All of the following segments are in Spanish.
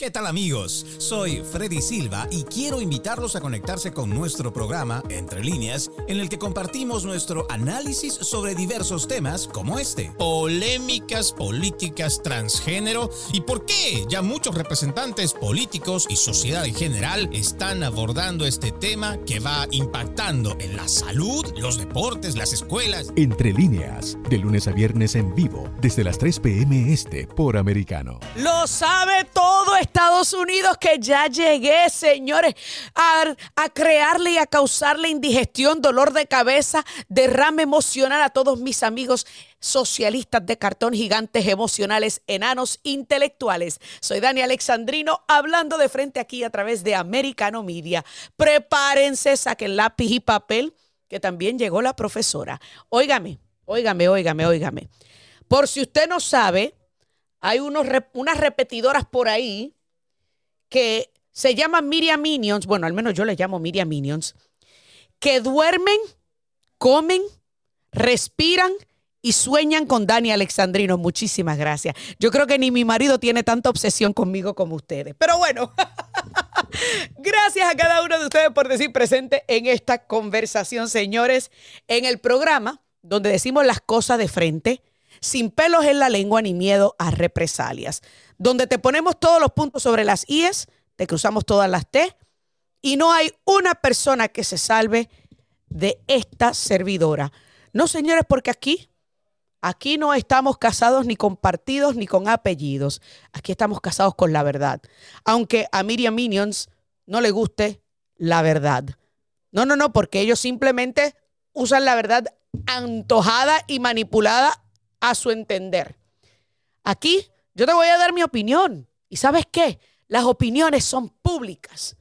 ¿Qué tal amigos? Soy Freddy Silva y quiero invitarlos a conectarse con nuestro programa Entre líneas, en el que compartimos nuestro análisis sobre diversos temas como este. Polémicas políticas transgénero y por qué ya muchos representantes políticos y sociedad en general están abordando este tema que va impactando en la salud, los deportes, las escuelas. Entre líneas, de lunes a viernes en vivo, desde las 3 p.m. este por Americano. Lo sabe todo Estados Unidos que ya llegué, señores, a, crearle y a causarle indigestión, dolor de cabeza, derrame emocional a todos mis amigos socialistas de cartón, gigantes emocionales, enanos intelectuales. Soy Dani Alexandrino hablando de frente aquí a través de Americano Media. Prepárense, saquen lápiz y papel, que también llegó la profesora. Óigame, óigame, óigame, óigame. Por si usted no sabe, hay unos, unas repetidoras por ahí que se llaman Miriam Minions, bueno, al menos yo les llamo Miriam Minions, que duermen, comen, respiran y sueñan con Dani Alexandrino. Muchísimas gracias. Yo creo que ni mi marido tiene tanta obsesión conmigo como ustedes. Pero bueno, gracias a cada uno de ustedes por decir presente en esta conversación, señores, en el programa donde decimos las cosas de frente sin pelos en la lengua ni miedo a represalias, donde te ponemos todos los puntos sobre las IES, te cruzamos todas las T y no hay una persona que se salve de esta servidora. No, señores, porque aquí, aquí no estamos casados ni con partidos ni con apellidos. Aquí estamos casados con la verdad. Aunque a Miriam Minions no le guste la verdad. No, no, no, porque ellos simplemente usan la verdad antojada y manipulada a su entender. Aquí yo te voy a dar mi opinión. ¿Y sabes qué? Las opiniones son públicas,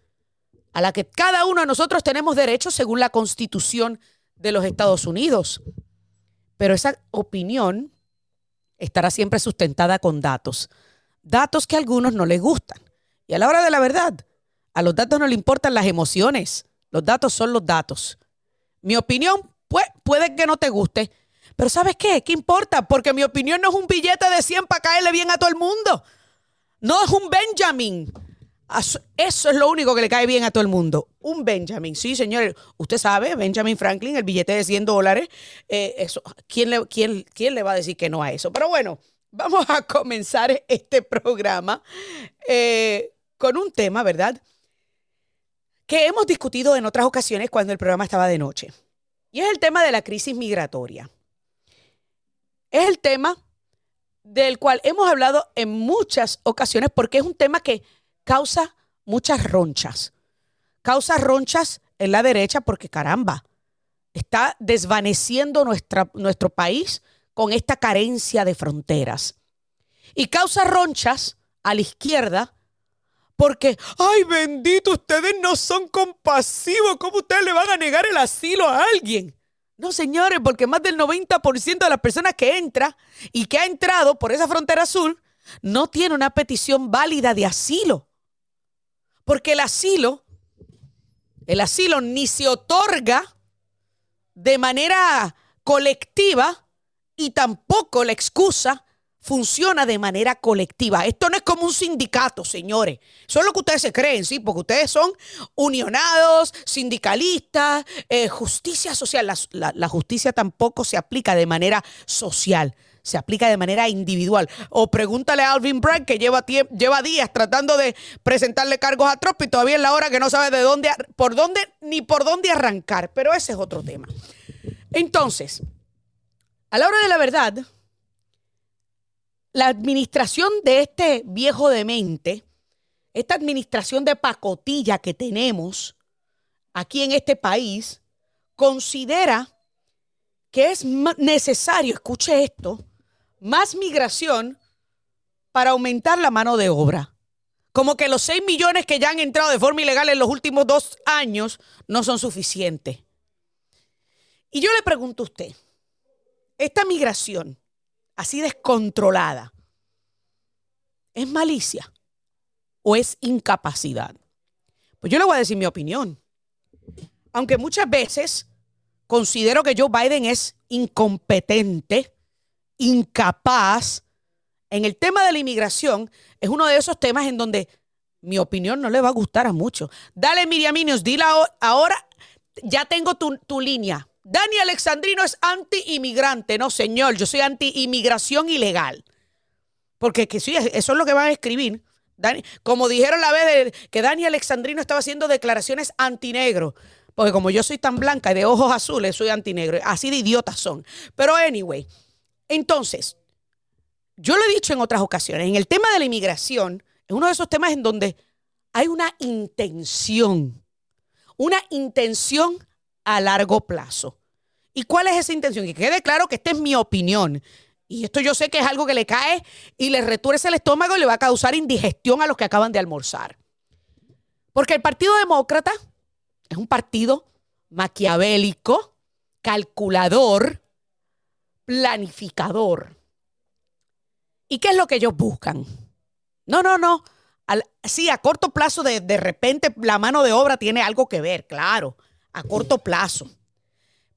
a la que cada uno de nosotros tenemos derecho según la constitución de los Estados Unidos. Pero esa opinión estará siempre sustentada con datos. Datos que a algunos no les gustan. Y a la hora de la verdad, a los datos no le importan las emociones. Los datos son los datos. Mi opinión, pues, puede que no te guste, pero ¿sabes qué? ¿Qué importa? Porque mi opinión no es un billete de 100 para caerle bien a todo el mundo. No es un Benjamin. Eso es lo único que le cae bien a todo el mundo. Un Benjamin. Sí, señores. Usted sabe, Benjamin Franklin, el billete de 100 dólares. Eh, eso, ¿quién, le, quién, ¿Quién le va a decir que no a eso? Pero bueno, vamos a comenzar este programa eh, con un tema, ¿verdad? Que hemos discutido en otras ocasiones cuando el programa estaba de noche. Y es el tema de la crisis migratoria es el tema del cual hemos hablado en muchas ocasiones porque es un tema que causa muchas ronchas. Causa ronchas en la derecha porque caramba, está desvaneciendo nuestra, nuestro país con esta carencia de fronteras. Y causa ronchas a la izquierda porque, ay bendito, ustedes no son compasivos. ¿Cómo ustedes le van a negar el asilo a alguien? No, señores, porque más del 90% de las personas que entra y que ha entrado por esa frontera azul no tiene una petición válida de asilo. Porque el asilo, el asilo ni se otorga de manera colectiva y tampoco la excusa funciona de manera colectiva. Esto no es como un sindicato, señores. Eso es lo que ustedes se creen, ¿sí? Porque ustedes son unionados, sindicalistas, eh, justicia social. La, justicia tampoco se aplica de manera social. Se aplica de manera individual. O pregúntale a Alvin Bragg que lleva, lleva días tratando de presentarle cargos a Trump y todavía es la hora que no sabe de dónde, por dónde, ni por dónde arrancar. Pero ese es otro tema. Entonces, a la hora de la verdad, la administración de este viejo demente, esta administración de pacotilla que tenemos aquí en este país, considera que es necesario, escuche esto, más migración para aumentar la mano de obra. Como que los 6 millones que ya han entrado de forma ilegal en los últimos dos años no son suficientes. Y yo le pregunto a usted, esta migración así descontrolada, ¿es malicia o es incapacidad? Pues yo le voy a decir mi opinión. Aunque muchas veces considero que Joe Biden es incompetente, incapaz, en el tema de la inmigración es uno de esos temas en donde mi opinión no le va a gustar a muchos. Dale, Miriaminios, dile ahora, ya tengo tu, tu línea. Dani Alexandrino es anti-inmigrante. No, señor, yo soy anti-inmigración ilegal. Porque que sí, eso es lo que van a escribir. como dijeron la vez que Dani Alexandrino estaba haciendo declaraciones antinegro. Porque como yo soy tan blanca y de ojos azules, soy antinegro. Así de idiotas son. Pero anyway, entonces, yo lo he dicho en otras ocasiones, en el tema de la inmigración, es uno de esos temas en donde hay una intención, una intención a largo plazo. ¿Y cuál es esa intención? Que quede claro que esta es mi opinión. Y esto yo sé que es algo que le cae y le retuerce el estómago y le va a causar indigestión a los que acaban de almorzar. Porque el Partido Demócrata es un partido maquiavélico, calculador, planificador. ¿Y qué es lo que ellos buscan? No, no, no. sí, a corto plazo de, de repente la mano de obra tiene algo que ver, claro a corto plazo.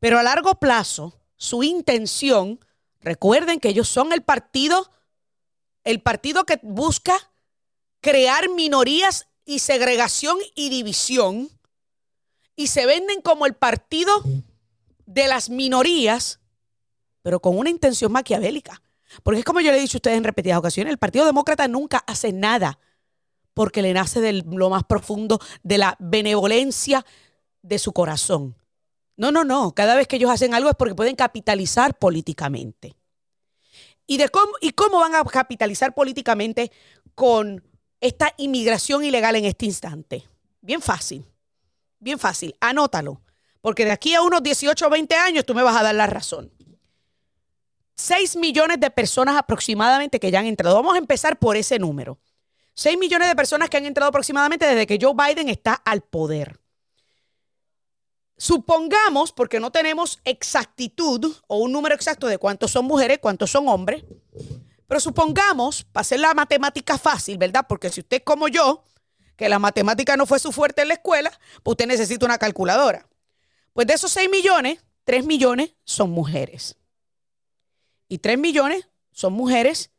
Pero a largo plazo, su intención, recuerden que ellos son el partido, el partido que busca crear minorías y segregación y división, y se venden como el partido de las minorías, pero con una intención maquiavélica. Porque es como yo le he dicho a ustedes en repetidas ocasiones, el Partido Demócrata nunca hace nada porque le nace de lo más profundo de la benevolencia de su corazón. No, no, no. Cada vez que ellos hacen algo es porque pueden capitalizar políticamente. ¿Y, cómo, ¿Y cómo van a capitalizar políticamente con esta inmigración ilegal en este instante? Bien fácil. Bien fácil. Anótalo. Porque de aquí a unos 18 o 20 años tú me vas a dar la razón. 6 millones de personas aproximadamente que ya han entrado. Vamos a empezar por ese número. 6 millones de personas que han entrado aproximadamente desde que Joe Biden está al poder. Supongamos, porque no tenemos exactitud o un número exacto de cuántos son mujeres, cuántos son hombres, pero supongamos, para hacer la matemática fácil, ¿verdad? Porque si usted es como yo, que la matemática no fue su fuerte en la escuela, pues usted necesita una calculadora. Pues de esos 6 millones, 3 millones son mujeres. Y 3 millones son mujeres,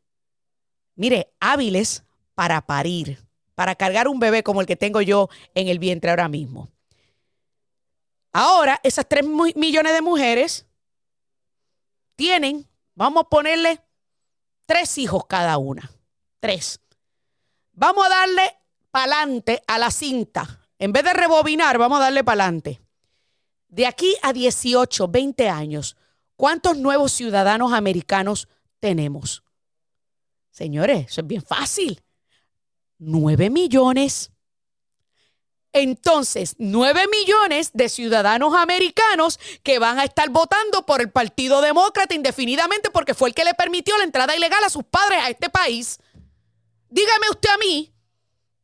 mire, hábiles para parir, para cargar un bebé como el que tengo yo en el vientre ahora mismo. Ahora, esas 3 millones de mujeres tienen, vamos a ponerle tres hijos cada una. Tres. Vamos a darle pa'lante a la cinta. En vez de rebobinar, vamos a darle pa'lante. De aquí a 18, 20 años, ¿cuántos nuevos ciudadanos americanos tenemos? Señores, eso es bien fácil. 9 millones. Entonces, 9 millones de ciudadanos americanos que van a estar votando por el Partido Demócrata indefinidamente porque fue el que le permitió la entrada ilegal a sus padres a este país. Dígame usted a mí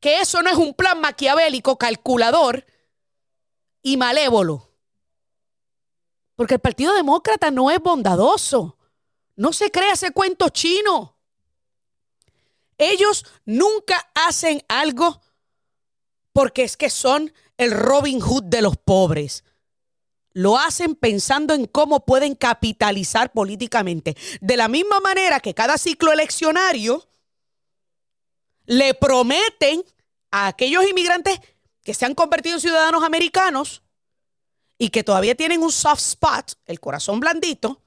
que eso no es un plan maquiavélico, calculador y malévolo. Porque el Partido Demócrata no es bondadoso. No se crea ese cuento chino. Ellos nunca hacen algo porque es que son el Robin Hood de los pobres. Lo hacen pensando en cómo pueden capitalizar políticamente. De la misma manera que cada ciclo eleccionario le prometen a aquellos inmigrantes que se han convertido en ciudadanos americanos y que todavía tienen un soft spot, el corazón blandito,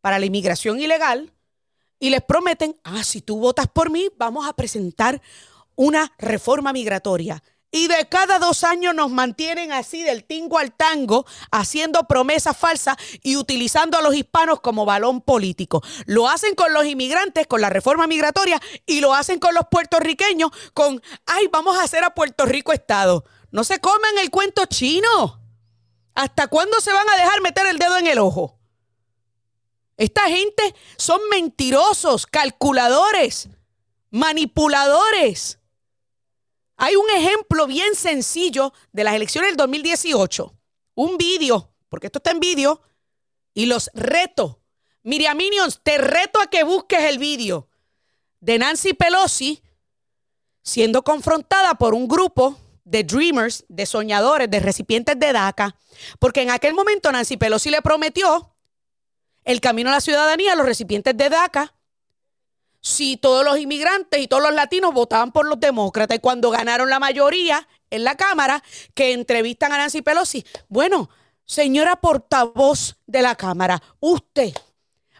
para la inmigración ilegal, y les prometen, ah, si tú votas por mí, vamos a presentar una reforma migratoria. Y de cada dos años nos mantienen así del tingo al tango, haciendo promesas falsas y utilizando a los hispanos como balón político. Lo hacen con los inmigrantes, con la reforma migratoria, y lo hacen con los puertorriqueños, con, ay, vamos a hacer a Puerto Rico Estado. No se comen el cuento chino. ¿Hasta cuándo se van a dejar meter el dedo en el ojo? Esta gente son mentirosos, calculadores, manipuladores. Hay un ejemplo bien sencillo de las elecciones del 2018. Un vídeo, porque esto está en vídeo, y los reto. Miriam Minions, te reto a que busques el vídeo de Nancy Pelosi siendo confrontada por un grupo de dreamers, de soñadores, de recipientes de DACA, porque en aquel momento Nancy Pelosi le prometió el camino a la ciudadanía a los recipientes de DACA si todos los inmigrantes y todos los latinos votaban por los demócratas y cuando ganaron la mayoría en la Cámara, que entrevistan a Nancy Pelosi, bueno, señora portavoz de la Cámara, usted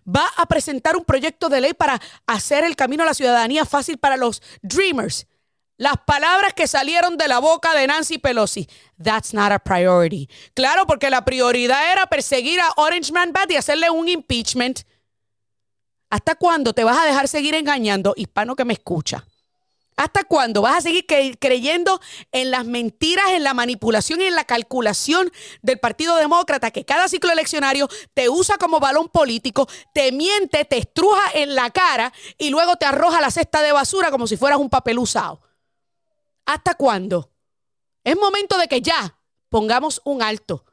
va a presentar un proyecto de ley para hacer el camino a la ciudadanía fácil para los dreamers. Las palabras que salieron de la boca de Nancy Pelosi. That's not a priority. Claro, porque la prioridad era perseguir a Orange Man Bad y hacerle un impeachment. ¿Hasta cuándo te vas a dejar seguir engañando, hispano que me escucha? ¿Hasta cuándo vas a seguir creyendo en las mentiras, en la manipulación y en la calculación del Partido Demócrata que cada ciclo eleccionario te usa como balón político, te miente, te estruja en la cara y luego te arroja la cesta de basura como si fueras un papel usado? ¿Hasta cuándo? Es momento de que ya pongamos un alto.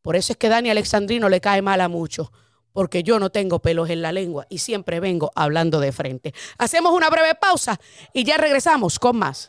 Por eso es que Dani Alexandrino le cae mal a muchos porque yo no tengo pelos en la lengua y siempre vengo hablando de frente. Hacemos una breve pausa y ya regresamos con más.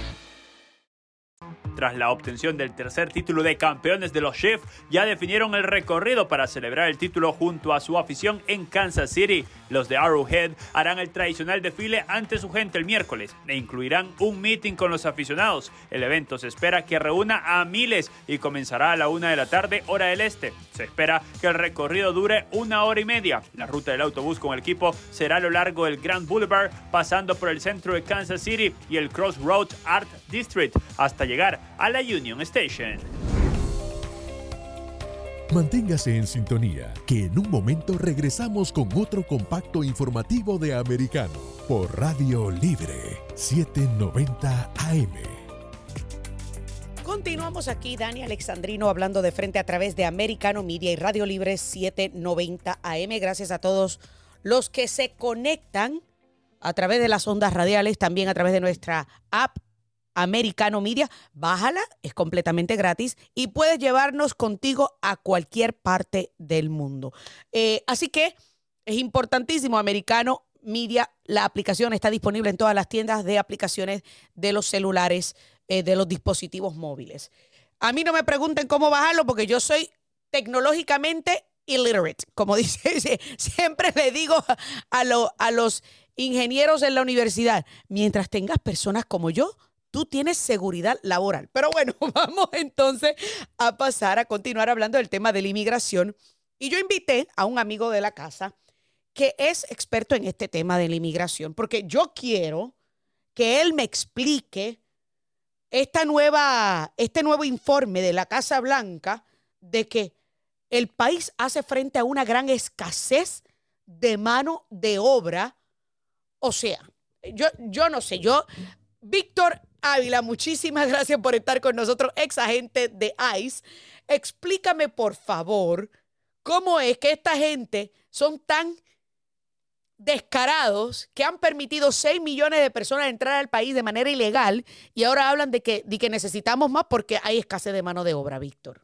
Tras la obtención del tercer título de campeones de los Chiefs, ya definieron el recorrido para celebrar el título junto a su afición en Kansas City. Los de Arrowhead harán el tradicional desfile ante su gente el miércoles e incluirán un meeting con los aficionados. El evento se espera que reúna a miles y comenzará a la una de la tarde, hora del este. Se espera que el recorrido dure una hora y media. La ruta del autobús con el equipo será a lo largo del Grand Boulevard, pasando por el centro de Kansas City y el Crossroads Art District hasta llegar a la Union Station. Manténgase en sintonía, que en un momento regresamos con otro compacto informativo de Americano por Radio Libre 790 AM. Continuamos aquí, Dani Alexandrino, hablando de frente a través de Americano Media y Radio Libre 790 AM. Gracias a todos los que se conectan a través de las ondas radiales, también a través de nuestra app Americano Media. Bájala, es completamente gratis y puedes llevarnos contigo a cualquier parte del mundo. Eh, así que es importantísimo, Americano Media. La aplicación está disponible en todas las tiendas de aplicaciones de los celulares, eh, de los dispositivos móviles. A mí no me pregunten cómo bajarlo porque yo soy tecnológicamente illiterate, como dice, siempre le digo a, a los ingenieros en la universidad, mientras tengas personas como yo, tú tienes seguridad laboral. Pero bueno, vamos entonces a pasar a continuar hablando del tema de la inmigración. Y yo invité a un amigo de la casa que es experto en este tema de la inmigración, porque yo quiero que él me explique esta nueva, este nuevo informe de la Casa Blanca de que el país hace frente a una gran escasez de mano de obra. O sea, yo, yo no sé, yo, Víctor, Ávila, muchísimas gracias por estar con nosotros, ex agente de ICE. Explícame, por favor, cómo es que esta gente son tan descarados que han permitido 6 millones de personas entrar al país de manera ilegal y ahora hablan de que, de que necesitamos más porque hay escasez de mano de obra, Víctor.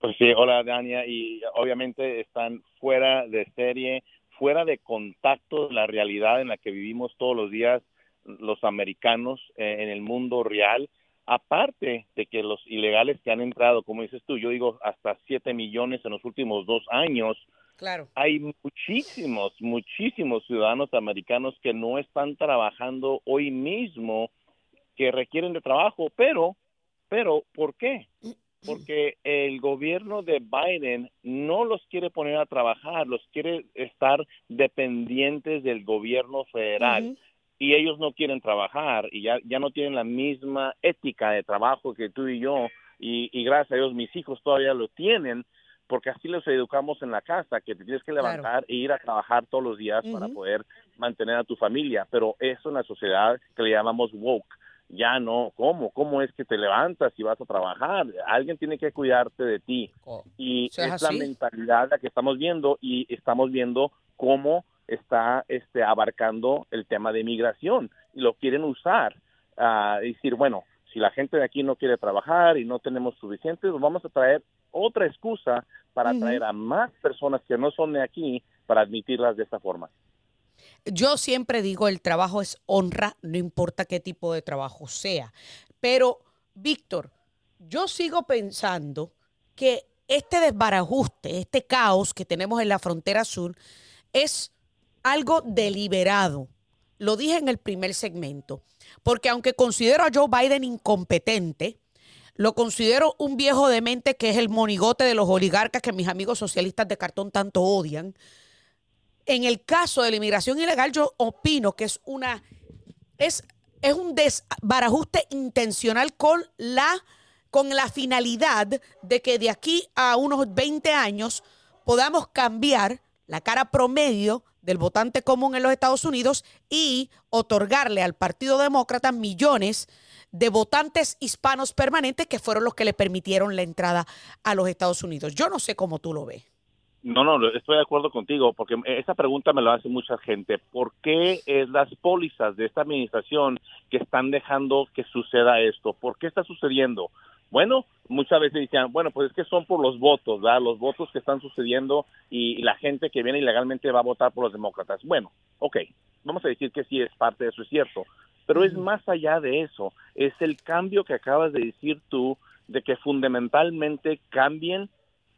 Pues sí, hola Dania, y obviamente están fuera de serie, fuera de contacto de la realidad en la que vivimos todos los días los americanos eh, en el mundo real, aparte de que los ilegales que han entrado, como dices tú, yo digo hasta 7 millones en los últimos dos años, claro. hay muchísimos, muchísimos ciudadanos americanos que no están trabajando hoy mismo, que requieren de trabajo, pero, pero, ¿por qué? Porque el gobierno de Biden no los quiere poner a trabajar, los quiere estar dependientes del gobierno federal y ellos no quieren trabajar y ya, ya no tienen la misma ética de trabajo que tú y yo y, y gracias a Dios mis hijos todavía lo tienen porque así los educamos en la casa, que te tienes que levantar e ir a trabajar todos los días para poder mantener a tu familia, pero eso es una sociedad que le llamamos woke. Ya no, ¿cómo? ¿Cómo es que te levantas y vas a trabajar? Alguien tiene que cuidarte de ti. Oh, y es la mentalidad la que estamos viendo y estamos viendo cómo está este, abarcando el tema de migración y lo quieren usar. a decir, bueno, si la gente de aquí no quiere trabajar y no tenemos suficientes, pues vamos a traer otra excusa para traer a más personas que no son de aquí para admitirlas de esta forma. Yo siempre digo, el trabajo es honra, no importa qué tipo de trabajo sea. Pero, Víctor, yo sigo pensando que este desbarajuste, este caos que tenemos en la frontera sur, es algo deliberado. Lo dije en el primer segmento, porque aunque considero a Joe Biden incompetente, lo considero un viejo demente que es el monigote de los oligarcas que mis amigos socialistas de cartón tanto odian. En el caso de la inmigración ilegal, yo opino que es una es, es un desbarajuste intencional con la, con la finalidad de que de aquí a unos 20 años podamos cambiar la cara promedio del votante común en los Estados Unidos y otorgarle al Partido Demócrata millones de votantes hispanos permanentes que fueron los que le permitieron la entrada a los Estados Unidos. Yo no sé cómo tú lo ves. No, no, estoy de acuerdo contigo, porque esa pregunta me lo hace mucha gente. ¿Por qué es las pólizas de esta administración que están dejando que suceda esto? ¿Por qué está sucediendo? Bueno, muchas veces decían, bueno, pues es que son por los votos, ¿verdad? Los votos que están sucediendo y la gente que viene ilegalmente va a votar por los demócratas. Bueno, ok, vamos a decir que sí es parte de eso, es cierto. Pero es más allá de eso, es el cambio que acabas de decir tú, de que fundamentalmente cambien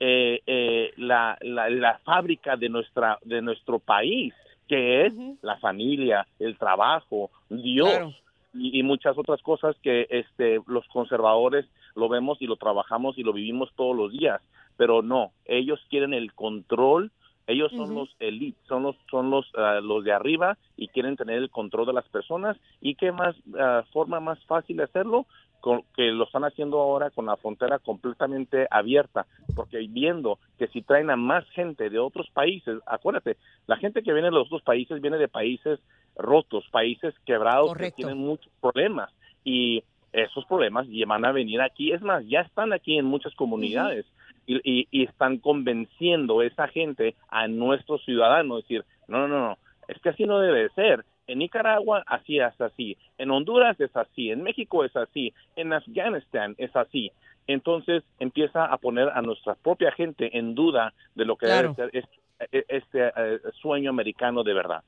eh, eh, la, la, fábrica de, nuestra, de nuestro país, que es la familia, el trabajo, Dios. Y, y, muchas otras cosas que este, los conservadores lo vemos y lo trabajamos y lo vivimos todos los días, pero no, ellos quieren el control ellos son los elites, son los son los ah, los de arriba y quieren tener el control de las personas. Y qué más ah, forma más fácil de hacerlo con, que lo están haciendo ahora con la frontera completamente abierta, porque viendo que si traen a más gente de otros países, acuérdate, la gente que viene de los otros países viene de países rotos, países quebrados que tienen muchos problemas y esos problemas van a venir aquí, es más, ya están aquí en muchas comunidades y, están convenciendo a esa gente, a nuestros ciudadanos, decir, no, no, no, es que así no debe ser. En Nicaragua así es así, en Honduras es así, en México es así, en Afganistán es así. Entonces empieza a poner a nuestra propia gente en duda de lo que debe ser este, este eh, sueño americano de verdad.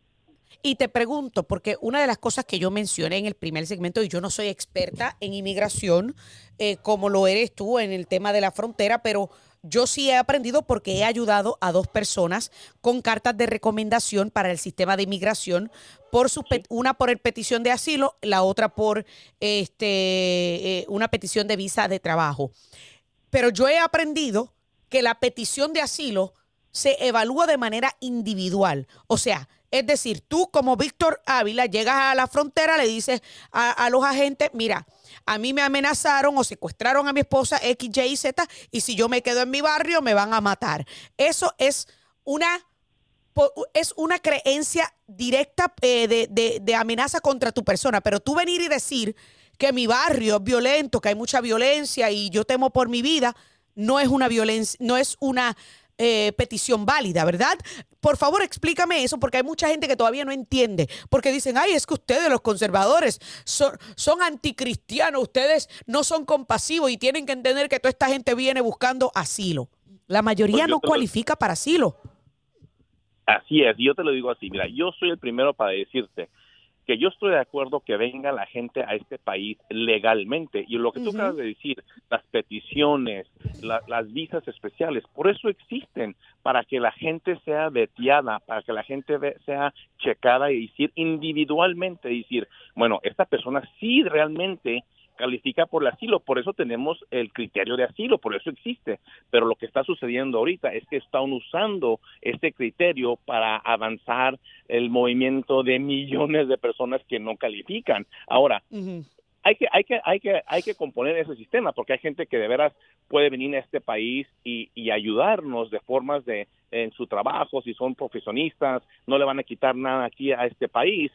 Y te pregunto, porque una de las cosas que yo mencioné en el primer segmento, y yo no soy experta en inmigración, eh, como lo eres tú en el tema de la frontera, pero yo sí he aprendido porque he ayudado a dos personas con cartas de recomendación para el sistema de inmigración, por su una por el petición de asilo, la otra por este, eh, una petición de visa de trabajo. Pero yo he aprendido que la petición de asilo se evalúa de manera individual. O sea, es decir, tú como Víctor Ávila llegas a la frontera, le dices a, los agentes, mira, a mí me amenazaron o secuestraron a mi esposa X, Y, Z y si yo me quedo en mi barrio me van a matar. Eso es una, es una creencia directa eh, de, de amenaza contra tu persona, pero tú venir y decir que mi barrio es violento, que hay mucha violencia y yo temo por mi vida, no es una violencia, no es una eh, petición válida, ¿verdad? Por favor, explícame eso, porque hay mucha gente que todavía no entiende, porque dicen, ay, es que ustedes, los conservadores, son, son anticristianos, ustedes no son compasivos y tienen que entender que toda esta gente viene buscando asilo. La mayoría pues no cualifica para asilo. Así es, yo te lo digo así, mira, yo soy el primero para decirte, que yo estoy de acuerdo que venga la gente a este país legalmente. Y lo que tú acabas de decir, las peticiones, las visas especiales, por eso existen, para que la gente sea veteada, para que la gente sea checada y decir individualmente, decir, bueno, esta persona sí realmente califica por el asilo, por eso tenemos el criterio de asilo, por eso existe. Pero lo que está sucediendo ahorita es que están usando este criterio para avanzar el movimiento de millones de personas que no califican. Ahora, hay que, hay que, hay que, hay que componer ese sistema porque hay gente que de veras puede venir a este país y, y ayudarnos de formas de en su trabajo, si son profesionistas, no le van a quitar nada aquí a este país,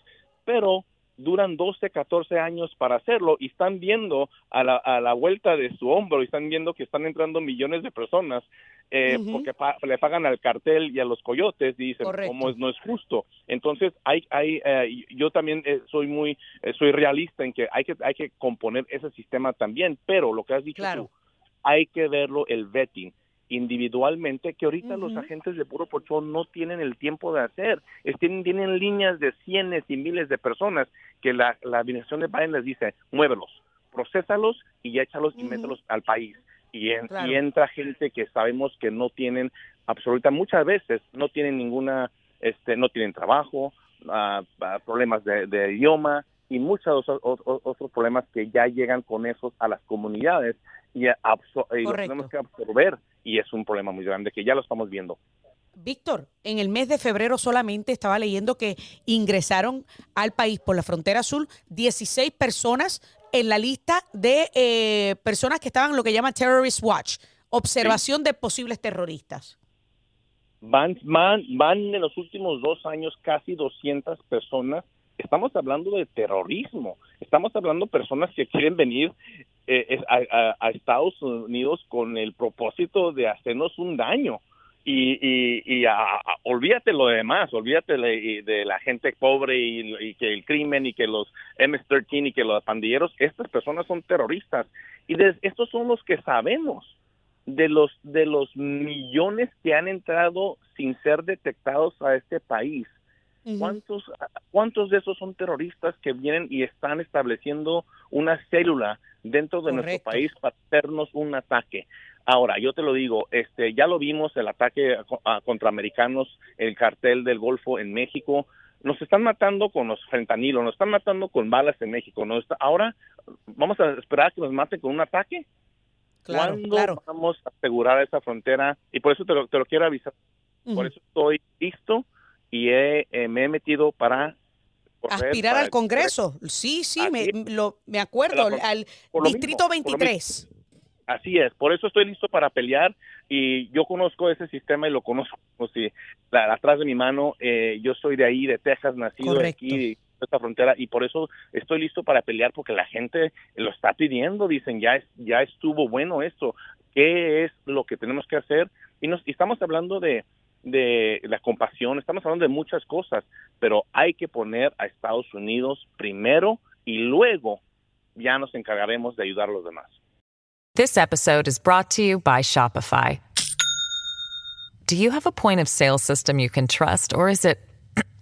pero duran 12, 14 años para hacerlo y están viendo a la, a la vuelta de su hombro y están viendo que están entrando millones de personas eh, porque le pagan al cartel y a los coyotes y dicen cómo es, no es justo entonces hay hay eh, yo también eh, soy muy soy realista en que hay que hay que componer ese sistema también pero lo que has dicho tú hay que verlo el vetting individualmente que ahorita los agentes de puro pochón no tienen el tiempo de hacer. tienen, tienen líneas de cientos y miles de personas que la, la administración de Biden les dice, muévelos, procesalos y échalos y mételos al país. Y, y, entra gente que sabemos que no tienen absoluta, muchas veces no tienen ninguna, este, no tienen trabajo, ah, problemas de, de idioma, y muchos otros problemas que ya llegan con esos a las comunidades y, los tenemos que absorber y es un problema muy grande que ya lo estamos viendo. Víctor, en el mes de febrero solamente estaba leyendo que ingresaron al país por la frontera sur 16 personas en la lista de eh, personas que estaban en lo que llama Terrorist Watch, observación de posibles terroristas. Van, van, van en los últimos dos años casi 200 personas estamos hablando de terrorismo, estamos hablando de personas que quieren venir eh, a, Estados Unidos con el propósito de hacernos un daño. Y, y, olvídate lo demás, olvídate de, la gente pobre y, que el crimen y que los MS-13 y que los pandilleros, estas personas son terroristas. Y estos son los que sabemos de los de los millones que han entrado sin ser detectados a este país ¿Cuántos, ¿Cuántos de esos son terroristas que vienen y están estableciendo una célula dentro de nuestro país para hacernos un ataque? Ahora, yo te lo digo, este, ya lo vimos, el ataque contra americanos, el cartel del Golfo en México, nos están matando con los fentanilos, nos están matando con balas en México. ¿no? Ahora, ¿vamos a esperar que nos maten con un ataque? Claro, ¿Cuándo vamos a asegurar esa frontera? Y por eso te lo, te lo quiero avisar. Por eso estoy listo y eh, me he metido para aspirar al Congreso. Sí, sí, me, lo, me acuerdo, al Distrito 23. Así es, por eso estoy listo para pelear y yo conozco ese sistema y lo conozco como si atrás de mi mano, eh, yo soy de ahí, de Texas, nacido aquí, de esta frontera y por eso estoy listo para pelear porque la gente lo está pidiendo, dicen ya es, ya estuvo bueno esto, ¿qué es lo que tenemos que hacer? Y, nos, y estamos hablando de, de la compasión, estamos hablando de muchas cosas, pero hay que poner a Estados Unidos primero y luego ya nos encargaremos de ayudar a los demás. This episode is brought to you by Shopify. Do you have a point of sale system you can trust or is it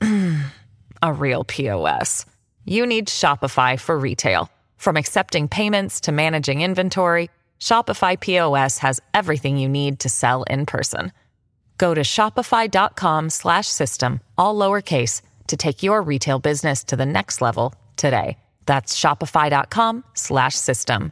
a real POS? You need Shopify for retail. From accepting payments to managing inventory, Shopify POS has everything you need to sell in person. Go to shopify.com slash system, all lowercase, to take your retail business to the next level today. That's shopify.com slash system.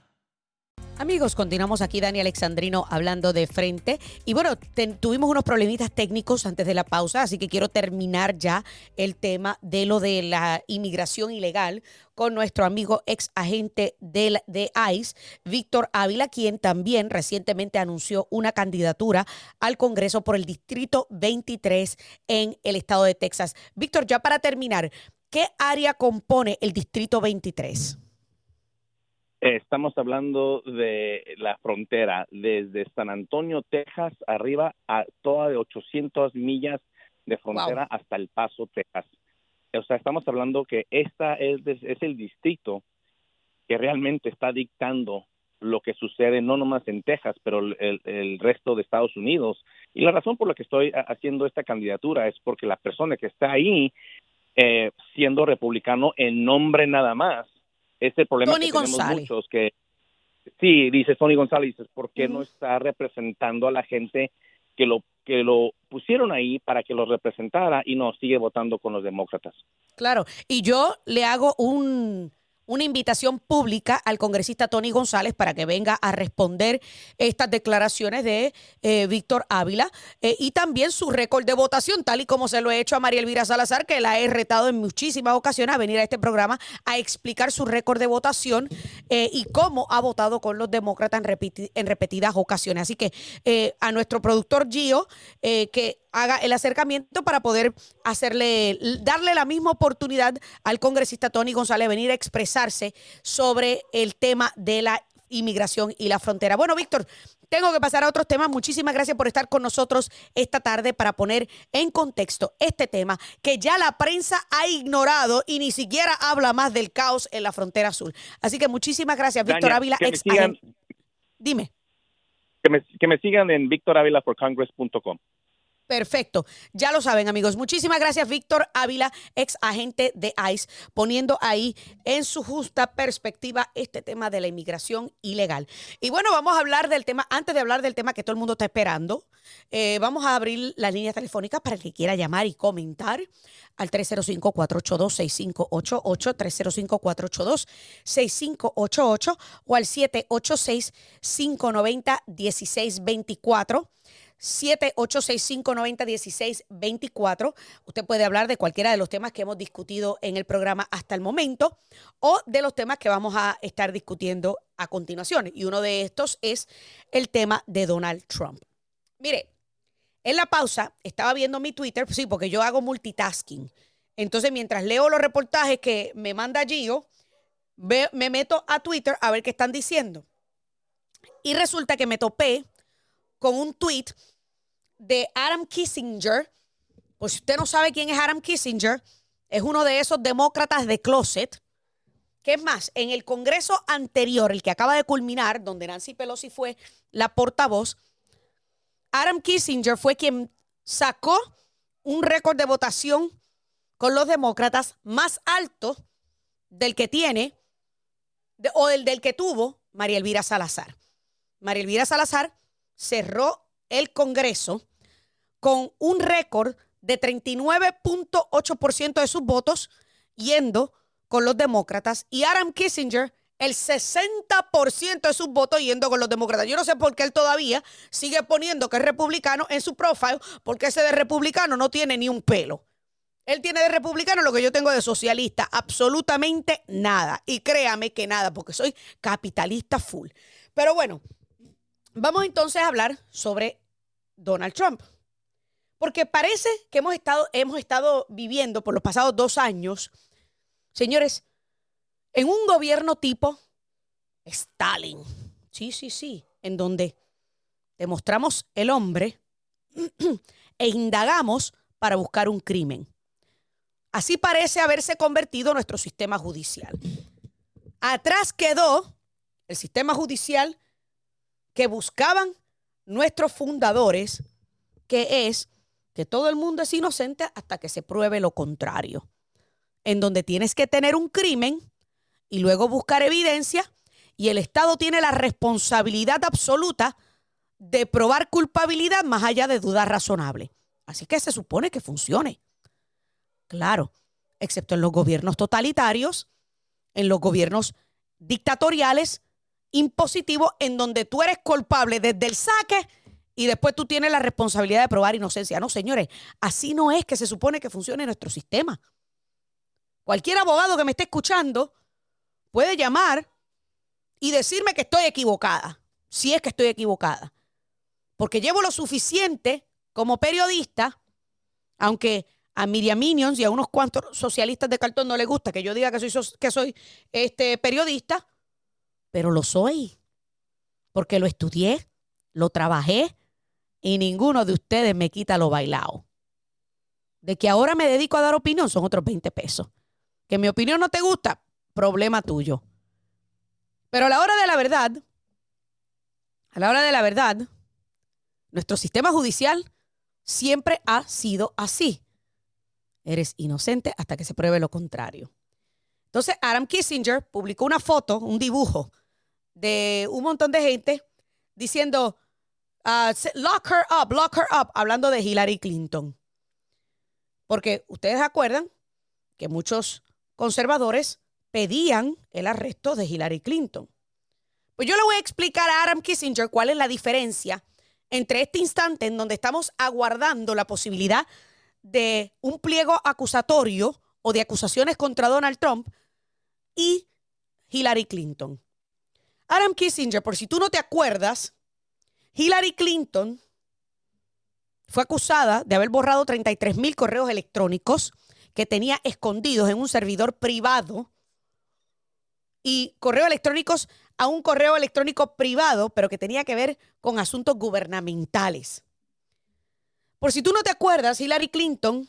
Amigos, continuamos aquí Dani Alexandrino hablando de frente. Y bueno, tuvimos unos problemitas técnicos antes de la pausa, así que quiero terminar ya el tema de lo de la inmigración ilegal con nuestro amigo ex agente de, de ICE, Víctor Ávila, quien también recientemente anunció una candidatura al Congreso por el Distrito 23 en el estado de Texas. Víctor, ya para terminar, ¿qué área compone el Distrito 23? Estamos hablando de la frontera, desde San Antonio, Texas, arriba a toda de 800 millas de frontera hasta El Paso, Texas. O sea, estamos hablando que esta es, es el distrito que realmente está dictando lo que sucede no nomás en Texas, pero el, el, resto de Estados Unidos. Y la razón por la que estoy haciendo esta candidatura es porque la persona que está ahí, eh, siendo republicano en nombre nada más, es el problema que tenemos muchos que sí dice Tony González por qué no está representando a la gente que lo que lo pusieron ahí para que lo representara y no sigue votando con los demócratas claro y yo le hago un una invitación pública al congresista Tony González para que venga a responder estas declaraciones de eh, Víctor Ávila eh, y también su récord de votación, tal y como se lo he hecho a María Elvira Salazar, que la he retado en muchísimas ocasiones a venir a este programa a explicar su récord de votación eh, y cómo ha votado con los demócratas en, en repetidas ocasiones. Así que a nuestro productor Gio, que haga el acercamiento para poder hacerle, darle la misma oportunidad al congresista Tony González a venir a expresarse sobre el tema de la inmigración y la frontera. Bueno, Víctor, tengo que pasar a otros temas. Muchísimas gracias por estar con nosotros esta tarde para poner en contexto este tema que ya la prensa ha ignorado y ni siquiera habla más del caos en la frontera sur. Así que muchísimas gracias, Víctor Ávila. ex Dime. Que me, que me sigan en victoravilaforcongress.com. Perfecto. Ya lo saben, amigos. Muchísimas gracias, Víctor Ávila, ex agente de ICE, poniendo ahí en su justa perspectiva este tema de la inmigración ilegal. Y bueno, vamos a hablar del tema, antes de hablar del tema que todo el mundo está esperando, eh, vamos a abrir las líneas telefónicas para el que quiera llamar y comentar al 305-482-6588, 305-482-6588 o al 786-590-1624. 786-590-1624. Usted puede hablar de cualquiera de los temas que hemos discutido en el programa hasta el momento o de los temas que vamos a estar discutiendo a continuación. Y uno de estos es el tema de Donald Trump. Mire, en la pausa estaba viendo mi Twitter, sí, porque yo hago multitasking. Entonces, mientras leo los reportajes que me manda Gio, me meto a Twitter a ver qué están diciendo. Y resulta que me topé con un tweet de Adam Kissinger. Pues si usted no sabe quién es Adam Kissinger, es uno de esos demócratas de closet. Que es más, en el Congreso anterior, el que acaba de culminar, donde Nancy Pelosi fue la portavoz, Adam Kissinger fue quien sacó un récord de votación con los demócratas más alto del que tiene o del, del que tuvo María Elvira Salazar. María Elvira Salazar cerró el Congreso con un récord de 39.8% de sus votos yendo con los demócratas y Adam Kissinger el 60% de sus votos yendo con los demócratas. Yo no sé por qué él todavía sigue poniendo que es republicano en su profile, porque ese de republicano no tiene ni un pelo. Él tiene de republicano lo que yo tengo de socialista, absolutamente nada. Y créame que nada, porque soy capitalista full. Pero bueno, Vamos entonces a hablar sobre Donald Trump. Porque parece que hemos estado, hemos estado viviendo por los pasados dos años, señores, en un gobierno tipo Stalin. Sí, sí, sí, en donde demostramos el hombre e indagamos para buscar un crimen. Así parece haberse convertido nuestro sistema judicial. Atrás quedó el sistema judicial que buscaban nuestros fundadores, que es que todo el mundo es inocente hasta que se pruebe lo contrario, en donde tienes que tener un crimen y luego buscar evidencia y el Estado tiene la responsabilidad absoluta de probar culpabilidad más allá de dudas razonables. Así que se supone que funcione. Claro, excepto en los gobiernos totalitarios, en los gobiernos dictatoriales, impositivo en donde tú eres culpable desde el saque y después tú tienes la responsabilidad de probar inocencia. No, señores, así no es que se supone que funcione nuestro sistema. Cualquier abogado que me esté escuchando puede llamar y decirme que estoy equivocada, si es que estoy equivocada. Porque llevo lo suficiente como periodista, aunque a Miriam Minions y a unos cuantos socialistas de cartón no les gusta que yo diga que soy, que soy este, periodista, pero lo soy, porque lo estudié, lo trabajé y ninguno de ustedes me quita lo bailado. De que ahora me dedico a dar opinión son otros 20 pesos. Que mi opinión no te gusta, problema tuyo. Pero a la hora de la verdad, a la hora de la verdad, nuestro sistema judicial siempre ha sido así. Eres inocente hasta que se pruebe lo contrario. Entonces, Adam Kissinger publicó una foto, un dibujo de un montón de gente diciendo, uh, lock her up, lock her up, hablando de Hillary Clinton. Porque ustedes acuerdan que muchos conservadores pedían el arresto de Hillary Clinton. Pues yo le voy a explicar a Adam Kissinger cuál es la diferencia entre este instante en donde estamos aguardando la posibilidad de un pliego acusatorio o de acusaciones contra Donald Trump y Hillary Clinton. Adam Kissinger, por si tú no te acuerdas, Hillary Clinton fue acusada de haber borrado 33 mil correos electrónicos que tenía escondidos en un servidor privado y correos electrónicos a un correo electrónico privado, pero que tenía que ver con asuntos gubernamentales. Por si tú no te acuerdas, Hillary Clinton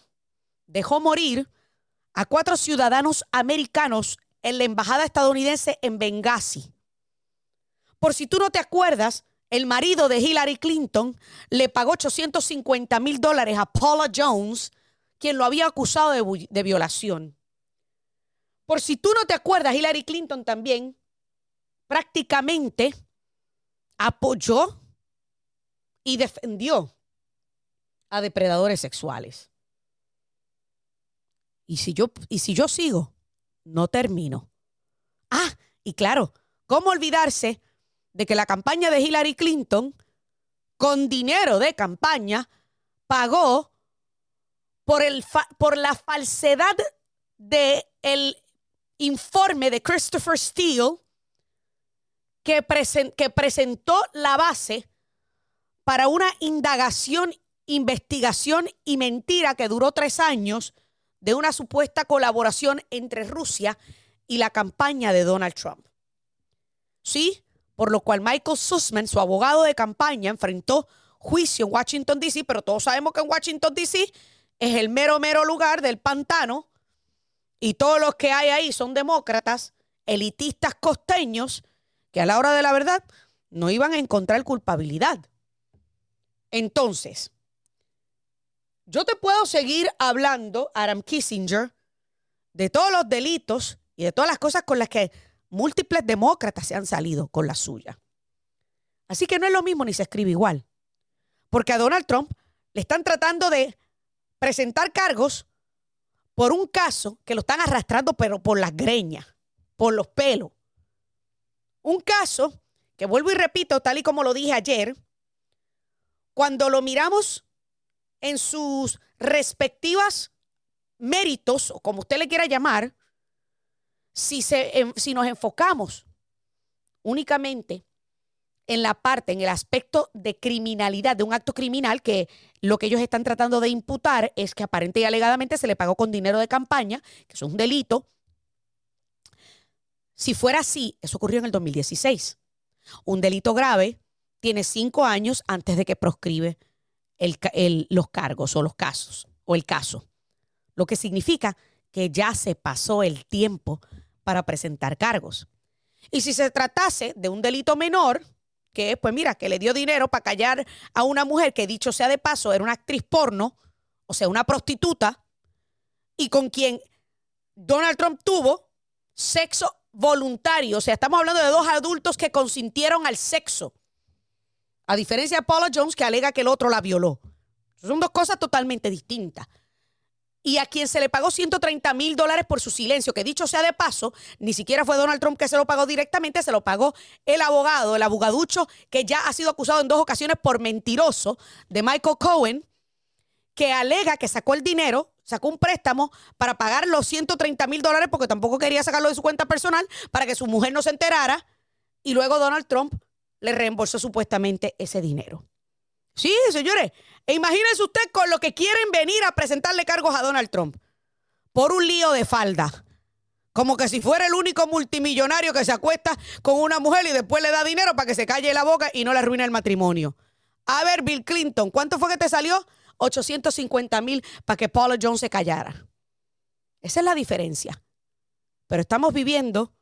dejó morir a cuatro ciudadanos americanos en la embajada estadounidense en Benghazi. Por si tú no te acuerdas, el marido de Hillary Clinton le pagó 850 mil dólares a Paula Jones, quien lo había acusado de, de, violación. Por si tú no te acuerdas, Hillary Clinton también prácticamente apoyó y defendió a depredadores sexuales. Y si yo, y si yo sigo, no termino. Ah, y claro, ¿cómo olvidarse de que la campaña de Hillary Clinton, con dinero de campaña, pagó por, el por la falsedad del el informe de Christopher Steele que, que presentó la base para una indagación, investigación y mentira que duró tres años de una supuesta colaboración entre Rusia y la campaña de Donald Trump. Sí, por lo cual Michael Sussman, su abogado de campaña, enfrentó juicio en Washington, D.C., pero todos sabemos que en Washington, D.C. es el mero, mero lugar del pantano y todos los que hay ahí son demócratas, elitistas costeños, que a la hora de la verdad no iban a encontrar culpabilidad. Entonces, yo te puedo seguir hablando, Adam Kissinger, de todos los delitos y de todas las cosas con las que múltiples demócratas se han salido con la suya. Así que no es lo mismo ni se escribe igual. Porque a Donald Trump le están tratando de presentar cargos por un caso que lo están arrastrando, pero por las greñas, por los pelos. Un caso que vuelvo y repito, tal y como lo dije ayer, cuando lo miramos en sus respectivas méritos, o como usted le quiera llamar, si, se, si nos enfocamos únicamente en la parte, en el aspecto de criminalidad, de un acto criminal, que lo que ellos están tratando de imputar es que aparente y alegadamente se le pagó con dinero de campaña, que es un delito. Si fuera así, eso ocurrió en el 2016. Un delito grave tiene cinco años antes de que proscribe los cargos o los casos o el caso. Lo que significa que ya se pasó el tiempo para presentar cargos. Y si se tratase de un delito menor, que es, pues mira, que le dio dinero para callar a una mujer que dicho sea de paso era una actriz porno, o sea, una prostituta, y con quien Donald Trump tuvo sexo voluntario, o sea, estamos hablando de dos adultos que consintieron al sexo, a diferencia de Paula Jones que alega que el otro la violó. Son dos cosas totalmente distintas y a quien se le pagó 130 mil dólares por su silencio, que dicho sea de paso, ni siquiera fue Donald Trump que se lo pagó directamente, se lo pagó el abogado, el abogaducho, que ya ha sido acusado en dos ocasiones por mentiroso de Michael Cohen, que alega que sacó el dinero, sacó un préstamo para pagar los 130 mil dólares porque tampoco quería sacarlo de su cuenta personal para que su mujer no se enterara, y luego Donald Trump le reembolsó supuestamente ese dinero. Sí, señores. E imagínense usted con lo que quieren venir a presentarle cargos a Donald Trump. Por un lío de falda. Como que si fuera el único multimillonario que se acuesta con una mujer y después le da dinero para que se calle la boca y no le arruine el matrimonio. A ver, Bill Clinton, ¿cuánto fue que te salió? 850 mil para que Paula Jones se callara. Esa es la diferencia. Pero estamos viviendo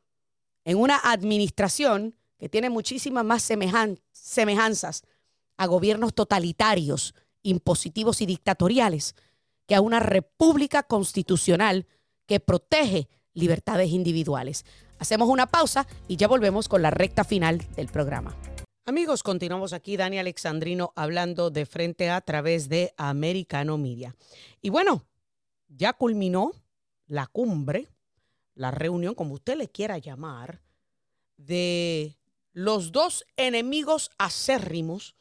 en una administración que tiene muchísimas más semejanzas a gobiernos totalitarios, impositivos y dictatoriales que a una república constitucional que protege libertades individuales. Hacemos una pausa y ya volvemos con la recta final del programa. Amigos, continuamos aquí, Dani Alexandrino, hablando de frente a través de Americano Media. Y bueno, ya culminó la cumbre, la reunión, como usted le quiera llamar, de los dos enemigos acérrimos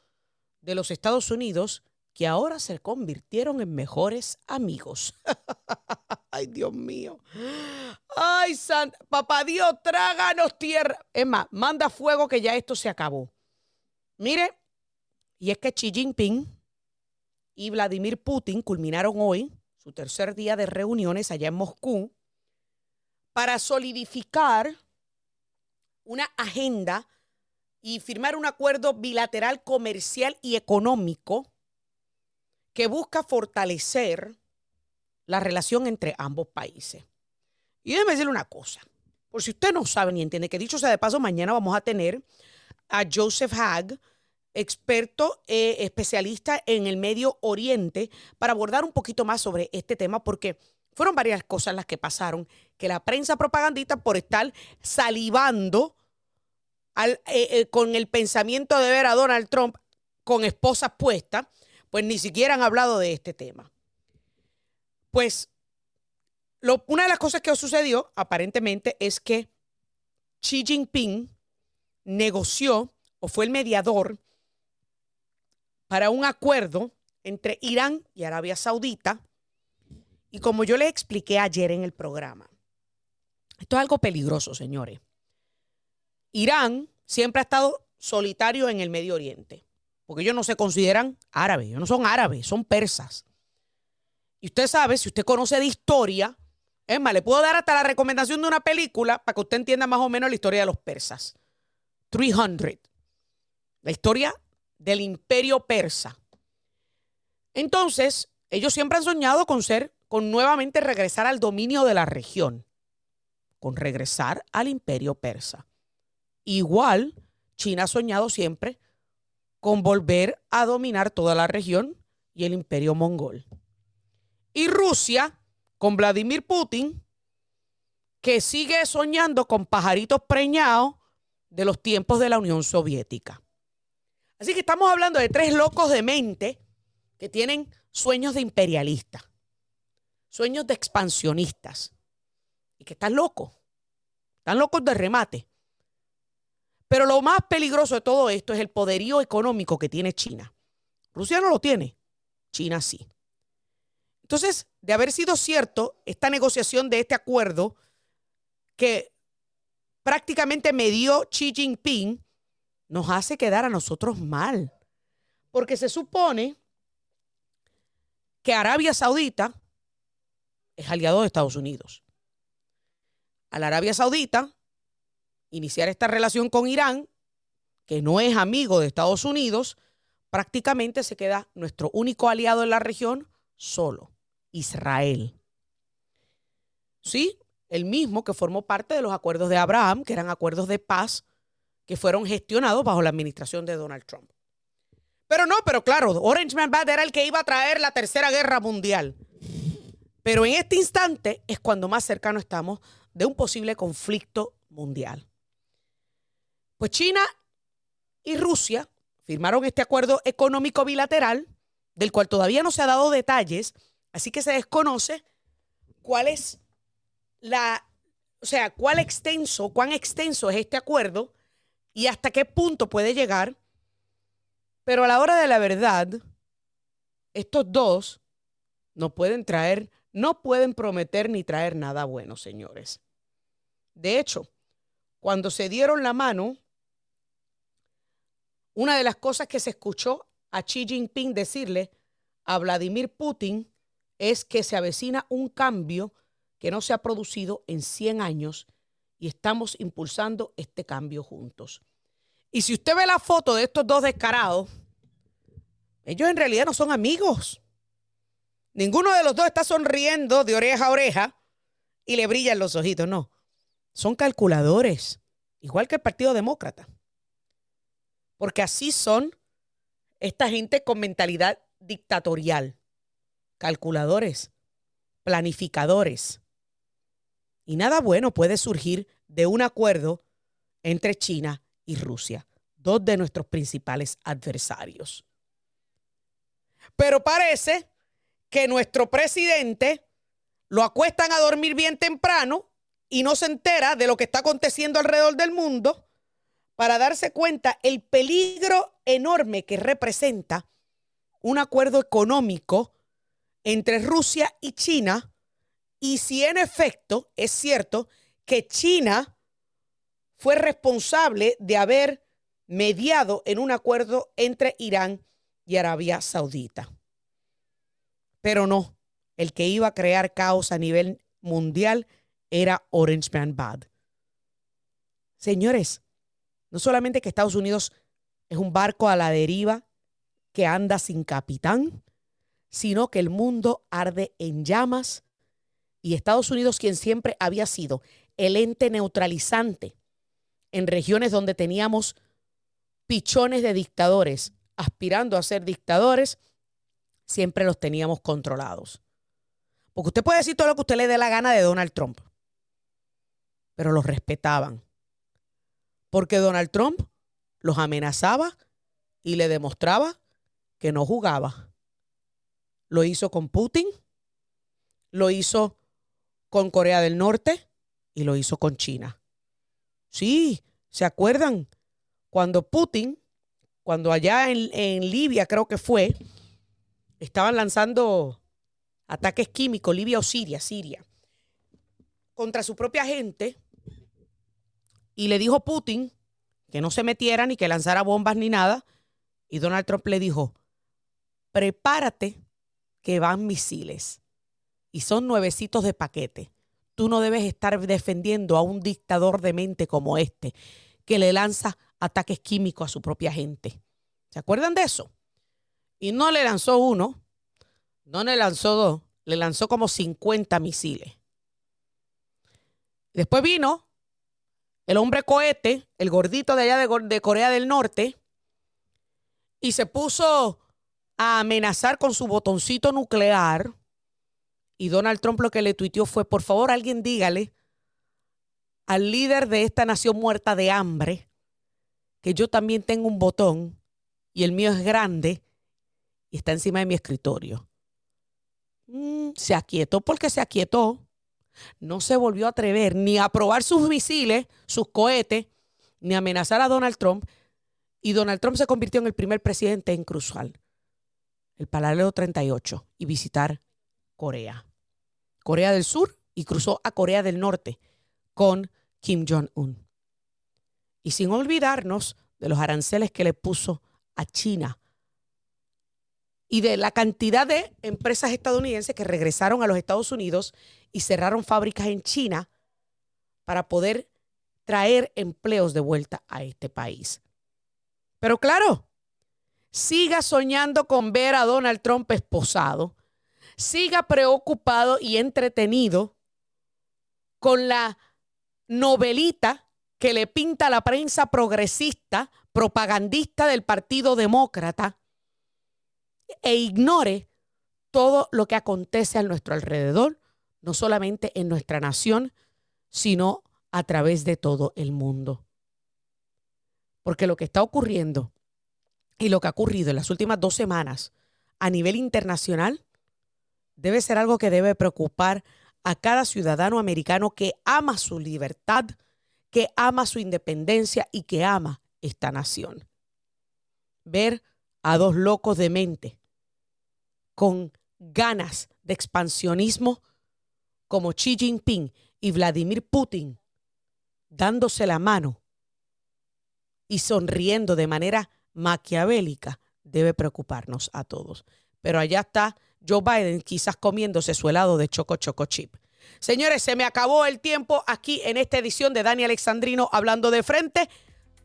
de los Estados Unidos que ahora se convirtieron en mejores amigos. Ay, Dios mío. Ay, San, papá Dios, tráganos tierra. Es más, manda fuego que ya esto se acabó. Mire, y es que Xi Jinping y Vladimir Putin culminaron hoy su tercer día de reuniones allá en Moscú para solidificar una agenda y firmar un acuerdo bilateral comercial y económico que busca fortalecer la relación entre ambos países. Y déjeme decirle una cosa, por si usted no sabe ni entiende, que dicho sea de paso, mañana vamos a tener a Joseph Hagg, experto eh, especialista en el Medio Oriente, para abordar un poquito más sobre este tema, porque fueron varias cosas las que pasaron, que la prensa propagandista por estar salivando eh, eh, con el pensamiento de ver a Donald Trump con esposas puestas, pues ni siquiera han hablado de este tema. Pues una de las cosas que sucedió aparentemente es que Xi Jinping negoció o fue el mediador para un acuerdo entre Irán y Arabia Saudita. Y como yo le expliqué ayer en el programa, esto es algo peligroso, señores. Irán siempre ha estado solitario en el Medio Oriente porque ellos no se consideran árabes, ellos no son árabes, son persas. Y usted sabe, si usted conoce de historia, es más, le puedo dar hasta la recomendación de una película para que usted entienda más o menos la historia de los persas. 300, la historia del imperio persa. Entonces, ellos siempre han soñado con ser, con nuevamente regresar al dominio de la región, con regresar al imperio persa. Igual, China ha soñado siempre con volver a dominar toda la región y el imperio mongol. Y Rusia, con Vladimir Putin, que sigue soñando con pajaritos preñados de los tiempos de la Unión Soviética. Así que estamos hablando de tres locos de mente que tienen sueños de imperialistas, sueños de expansionistas y que están locos, están locos de remate. Pero lo más peligroso de todo esto es el poderío económico que tiene China. Rusia no lo tiene, China sí. Entonces, de haber sido cierto esta negociación de este acuerdo que prácticamente me dio Xi Jinping, nos hace quedar a nosotros mal. Porque se supone que Arabia Saudita es aliado de Estados Unidos. A la Arabia Saudita iniciar esta relación con Irán, que no es amigo de Estados Unidos, prácticamente se queda nuestro único aliado en la región solo, Israel. Sí, el mismo que formó parte de los acuerdos de Abraham, que eran acuerdos de paz que fueron gestionados bajo la administración de Donald Trump. Pero no, pero claro, Orange Man Bad era el que iba a traer la tercera guerra mundial. Pero en este instante es cuando más cercano estamos de un posible conflicto mundial. Pues China y Rusia firmaron este acuerdo económico bilateral, del cual todavía no se ha dado detalles, así que se desconoce cuál es la, o sea, cuál extenso, cuán extenso es este acuerdo y hasta qué punto puede llegar. Pero a la hora de la verdad, estos dos no pueden traer, no pueden prometer ni traer nada bueno, señores. De hecho, cuando se dieron la mano una de las cosas que se escuchó a Xi Jinping decirle a Vladimir Putin es que se avecina un cambio que no se ha producido en 100 años y estamos impulsando este cambio juntos. Y si usted ve la foto de estos dos descarados, ellos en realidad no son amigos. Ninguno de los dos está sonriendo de oreja a oreja y le brillan los ojitos, no. Son calculadores, igual que el Partido Demócrata. Porque así son esta gente con mentalidad dictatorial, calculadores, planificadores. Y nada bueno puede surgir de un acuerdo entre China y Rusia, dos de nuestros principales adversarios. Pero parece que nuestro presidente lo acuestan a dormir bien temprano y no se entera de lo que está aconteciendo alrededor del mundo para darse cuenta el peligro enorme que representa un acuerdo económico entre Rusia y China y si en efecto es cierto que China fue responsable de haber mediado en un acuerdo entre Irán y Arabia Saudita. Pero no, el que iba a crear caos a nivel mundial era Orange Man Bad. Señores, no solamente que Estados Unidos es un barco a la deriva que anda sin capitán, sino que el mundo arde en llamas y Estados Unidos, quien siempre había sido el ente neutralizante en regiones donde teníamos pichones de dictadores aspirando a ser dictadores, siempre los teníamos controlados. Porque usted puede decir todo lo que usted le dé la gana de Donald Trump, pero los respetaban. Porque Donald Trump los amenazaba y le demostraba que no jugaba. Lo hizo con Putin, lo hizo con Corea del Norte y lo hizo con China. Sí, ¿se acuerdan? Cuando Putin, cuando allá en, Libia creo que fue, estaban lanzando ataques químicos, Libia o Siria, Siria, contra su propia gente, y le dijo Putin que no se metiera ni que lanzara bombas ni nada, y Donald Trump le dijo, prepárate que van misiles, y son nuevecitos de paquete. Tú no debes estar defendiendo a un dictador de mente como este, que le lanza ataques químicos a su propia gente. ¿Se acuerdan de eso? Y no le lanzó uno, no le lanzó dos, le lanzó como 50 misiles. Después vino el hombre cohete, el gordito de allá de, Corea del Norte, y se puso a amenazar con su botoncito nuclear. Y Donald Trump lo que le tuiteó fue, por favor, alguien dígale al líder de esta nación muerta de hambre que yo también tengo un botón y el mío es grande y está encima de mi escritorio. Mm, se aquietó porque se aquietó. No se volvió a atrever ni a probar sus misiles, sus cohetes, ni a amenazar a Donald Trump. Y Donald Trump se convirtió en el primer presidente en cruzar el paralelo 38 y visitar Corea. Corea del Sur y cruzó a Corea del Norte con Kim Jong-un. Y sin olvidarnos de los aranceles que le puso a China y de la cantidad de empresas estadounidenses que regresaron a los Estados Unidos y cerraron fábricas en China para poder traer empleos de vuelta a este país. Pero claro, siga soñando con ver a Donald Trump esposado, siga preocupado y entretenido con la novelita que le pinta la prensa progresista, propagandista del Partido Demócrata, e ignore todo lo que acontece a nuestro alrededor, no solamente en nuestra nación, sino a través de todo el mundo. Porque lo que está ocurriendo y lo que ha ocurrido en las últimas dos semanas a nivel internacional debe ser algo que debe preocupar a cada ciudadano americano que ama su libertad, que ama su independencia y que ama esta nación. Ver a dos locos de mente con ganas de expansionismo como Xi Jinping y Vladimir Putin dándose la mano y sonriendo de manera maquiavélica debe preocuparnos a todos. Pero allá está Joe Biden quizás comiéndose su helado de choco choco chip. Señores, se me acabó el tiempo aquí en esta edición de Dani Alexandrino hablando de frente.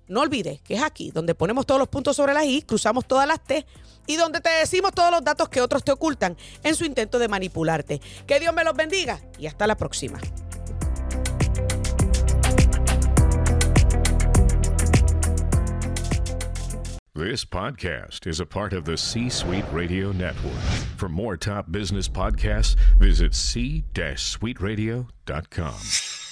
No olvides que es aquí donde ponemos todos los puntos sobre las I, cruzamos todas las T y donde te decimos todos los datos que otros te ocultan en su intento de manipularte. Que Dios me los bendiga y hasta la próxima. This podcast is a part of the C Suite Radio Network. For more top business podcasts, visit c-suiteradio.com.